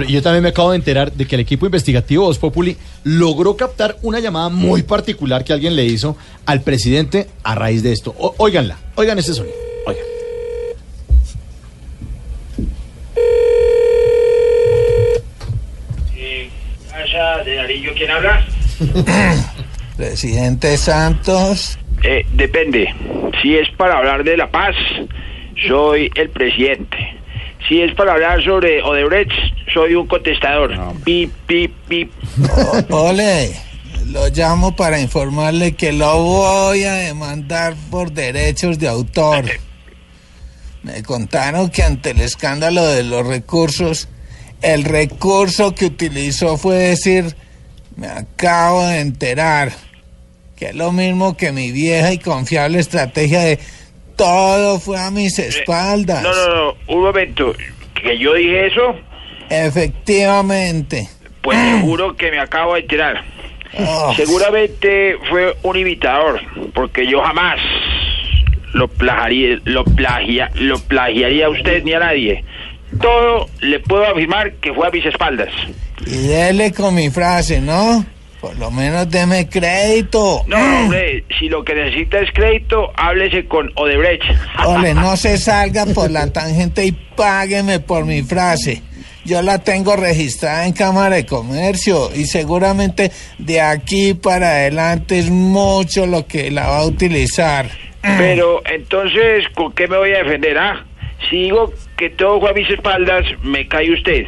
Yo también me acabo de enterar de que el equipo investigativo Voz Populi logró captar una llamada muy particular que alguien le hizo al presidente a raíz de esto. O, óiganla, oigan ese sonido. Oigan. de Narillo, ¿quién habla? Presidente Santos. Eh, depende. Si es para hablar de la paz, soy el presidente. Si es para hablar sobre Odebrecht, soy un contestador. Pip, pip, pip. ole, lo llamo para informarle que lo voy a demandar por derechos de autor. Me contaron que ante el escándalo de los recursos, el recurso que utilizó fue decir, me acabo de enterar, que es lo mismo que mi vieja y confiable estrategia de todo fue a mis espaldas. No, no, no, un momento, que yo dije eso. Efectivamente. Pues te juro que me acabo de enterar. Oh. Seguramente fue un imitador, porque yo jamás lo plagiaría, lo plagia, lo plagiaría a usted ni a nadie todo le puedo afirmar que fue a mis espaldas. Y dele con mi frase, ¿no? Por lo menos deme crédito. No, hombre, si lo que necesita es crédito, háblese con Odebrecht. Ole, no se salga por la tangente y págueme por mi frase. Yo la tengo registrada en Cámara de Comercio y seguramente de aquí para adelante es mucho lo que la va a utilizar. Pero entonces, ¿con qué me voy a defender, ah? Si digo que todo fue a mis espaldas, me cae usted.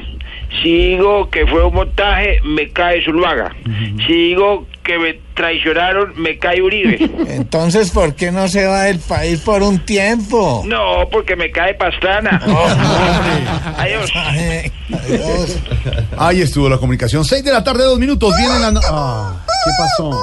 Si digo que fue un montaje, me cae Zuluaga. Si digo que me traicionaron, me cae Uribe. Entonces, ¿por qué no se va del país por un tiempo? No, porque me cae Pastrana. Adiós. Adiós. Ahí estuvo la comunicación. Seis de la tarde, dos minutos. Viene la. no- Ah, ¿Qué pasó?